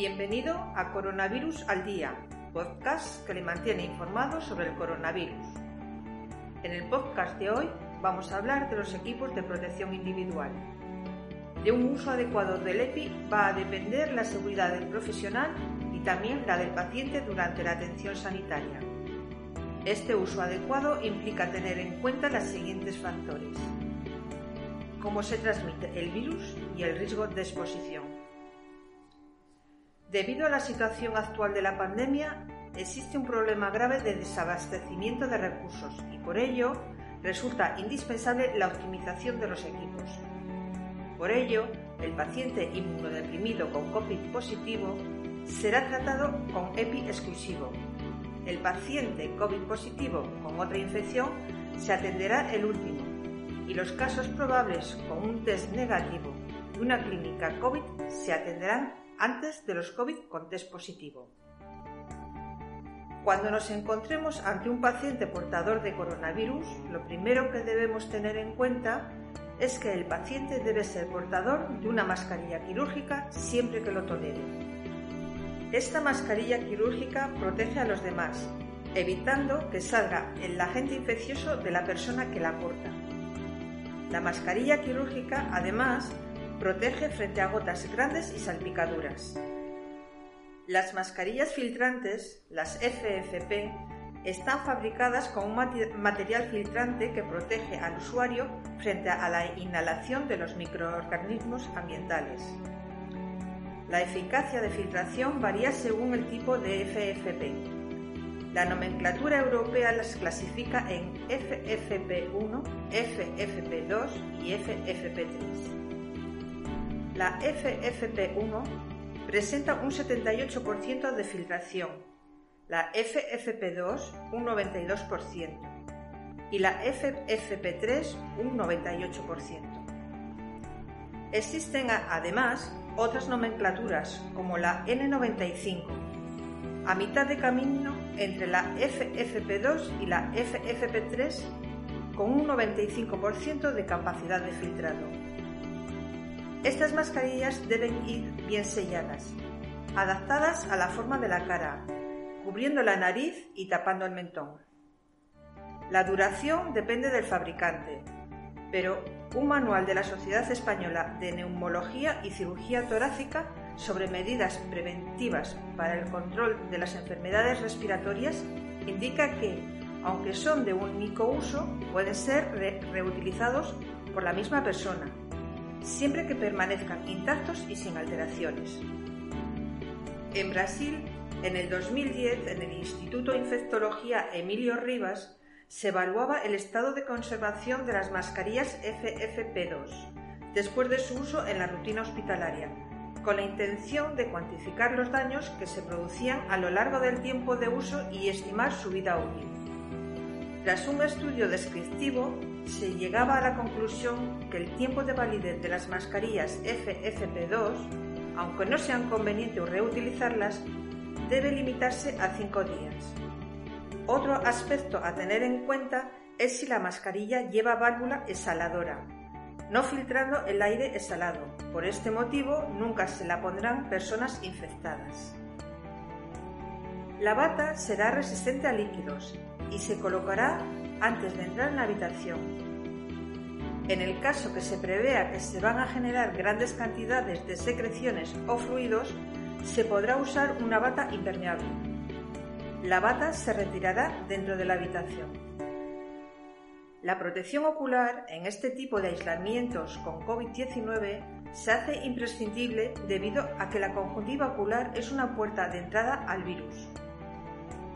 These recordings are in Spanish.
Bienvenido a Coronavirus al Día, podcast que le mantiene informado sobre el coronavirus. En el podcast de hoy vamos a hablar de los equipos de protección individual. De un uso adecuado del EPI va a depender la seguridad del profesional y también la del paciente durante la atención sanitaria. Este uso adecuado implica tener en cuenta los siguientes factores. Cómo se transmite el virus y el riesgo de exposición. Debido a la situación actual de la pandemia, existe un problema grave de desabastecimiento de recursos y por ello resulta indispensable la optimización de los equipos. Por ello, el paciente inmunodeprimido con COVID positivo será tratado con EPI exclusivo. El paciente COVID positivo con otra infección se atenderá el último y los casos probables con un test negativo y una clínica COVID se atenderán antes de los COVID con test positivo. Cuando nos encontremos ante un paciente portador de coronavirus, lo primero que debemos tener en cuenta es que el paciente debe ser portador de una mascarilla quirúrgica siempre que lo tolere. Esta mascarilla quirúrgica protege a los demás, evitando que salga el agente infeccioso de la persona que la porta. La mascarilla quirúrgica, además, Protege frente a gotas grandes y salpicaduras. Las mascarillas filtrantes, las FFP, están fabricadas con un material filtrante que protege al usuario frente a la inhalación de los microorganismos ambientales. La eficacia de filtración varía según el tipo de FFP. La nomenclatura europea las clasifica en FFP1, FFP2 y FFP3. La FFP1 presenta un 78% de filtración, la FFP2 un 92% y la FFP3 un 98%. Existen además otras nomenclaturas como la N95, a mitad de camino entre la FFP2 y la FFP3 con un 95% de capacidad de filtrado. Estas mascarillas deben ir bien selladas, adaptadas a la forma de la cara, cubriendo la nariz y tapando el mentón. La duración depende del fabricante, pero un manual de la Sociedad Española de Neumología y Cirugía Torácica sobre medidas preventivas para el control de las enfermedades respiratorias indica que, aunque son de único uso, pueden ser reutilizados por la misma persona siempre que permanezcan intactos y sin alteraciones. En Brasil, en el 2010, en el Instituto de Infectología Emilio Rivas, se evaluaba el estado de conservación de las mascarillas FFP2 después de su uso en la rutina hospitalaria, con la intención de cuantificar los daños que se producían a lo largo del tiempo de uso y estimar su vida útil. Tras un estudio descriptivo, se llegaba a la conclusión que el tiempo de validez de las mascarillas FFP2, aunque no sean conveniente reutilizarlas, debe limitarse a 5 días. Otro aspecto a tener en cuenta es si la mascarilla lleva válvula exhaladora, no filtrando el aire exhalado. Por este motivo, nunca se la pondrán personas infectadas. La bata será resistente a líquidos y se colocará antes de entrar en la habitación. En el caso que se prevea que se van a generar grandes cantidades de secreciones o fluidos, se podrá usar una bata impermeable. La bata se retirará dentro de la habitación. La protección ocular en este tipo de aislamientos con COVID-19 se hace imprescindible debido a que la conjuntiva ocular es una puerta de entrada al virus.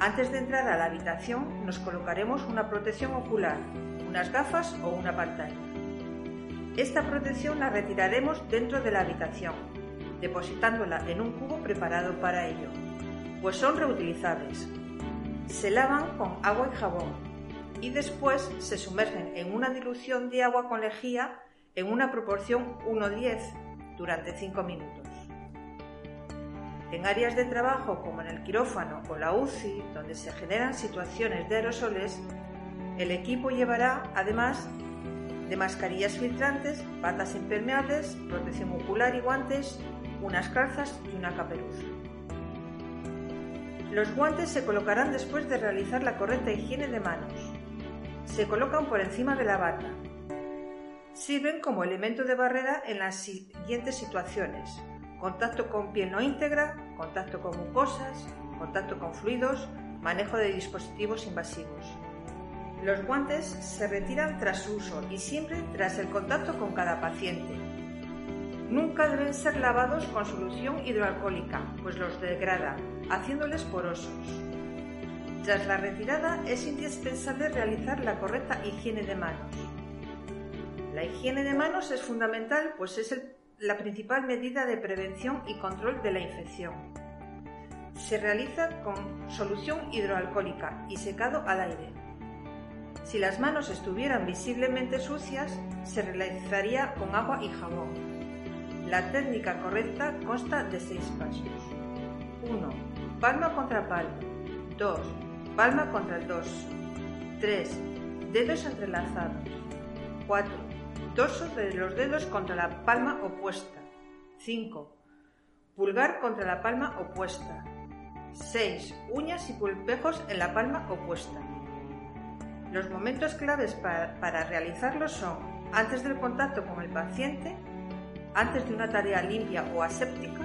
Antes de entrar a la habitación nos colocaremos una protección ocular, unas gafas o una pantalla. Esta protección la retiraremos dentro de la habitación, depositándola en un cubo preparado para ello, pues son reutilizables. Se lavan con agua y jabón y después se sumergen en una dilución de agua con lejía en una proporción 1-10 durante 5 minutos. En áreas de trabajo como en el quirófano o la UCI, donde se generan situaciones de aerosoles, el equipo llevará además de mascarillas filtrantes, patas impermeables, protección ocular y guantes, unas calzas y una caperuza. Los guantes se colocarán después de realizar la correcta higiene de manos. Se colocan por encima de la bata. Sirven como elemento de barrera en las siguientes situaciones. Contacto con piel no íntegra, contacto con mucosas, contacto con fluidos, manejo de dispositivos invasivos. Los guantes se retiran tras su uso y siempre tras el contacto con cada paciente. Nunca deben ser lavados con solución hidroalcohólica, pues los degrada, haciéndoles porosos. Tras la retirada es indispensable realizar la correcta higiene de manos. La higiene de manos es fundamental, pues es la principal medida de prevención y control de la infección. Se realiza con solución hidroalcohólica y secado al aire. Si las manos estuvieran visiblemente sucias, se realizaría con agua y jabón. La técnica correcta consta de seis pasos. 1. Palma contra palma. 2. Palma contra el dorso. 3. Dedos entrelazados. 4. Dorso de los dedos contra la palma opuesta. 5. Pulgar contra la palma opuesta. 6. Uñas y pulpejos en la palma opuesta. Los momentos claves para, realizarlo son antes del contacto con el paciente, antes de una tarea limpia o aséptica,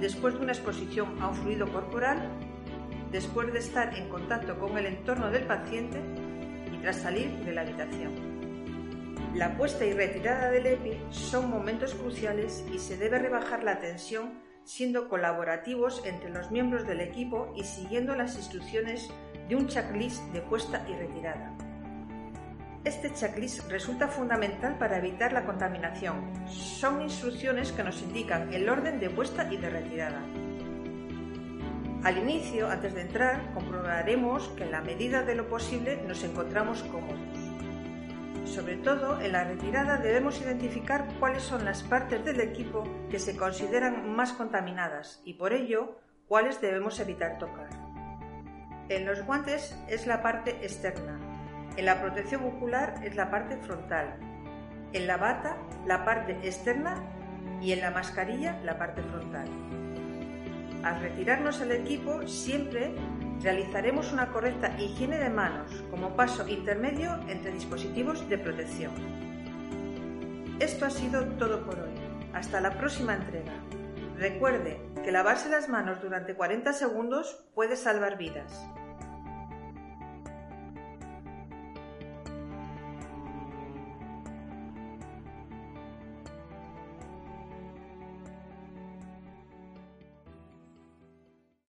después de una exposición a un fluido corporal, después de estar en contacto con el entorno del paciente y tras salir de la habitación. La puesta y retirada del EPI son momentos cruciales y se debe rebajar la tensión siendo colaborativos entre los miembros del equipo y siguiendo las instrucciones de un checklist de puesta y retirada. Este checklist resulta fundamental para evitar la contaminación. Son instrucciones que nos indican el orden de puesta y de retirada. Al inicio, antes de entrar, comprobaremos que en la medida de lo posible nos encontramos cómodos. Sobre todo, en la retirada debemos identificar cuáles son las partes del equipo que se consideran más contaminadas y por ello cuáles debemos evitar tocar. En los guantes es la parte externa, en la protección ocular es la parte frontal, en la bata la parte externa y en la mascarilla la parte frontal. Al retirarnos el equipo siempre realizaremos una correcta higiene de manos como paso intermedio entre dispositivos de protección. Esto ha sido todo por hoy. Hasta la próxima entrega. Recuerde que lavarse las manos durante 40 segundos puede salvar vidas.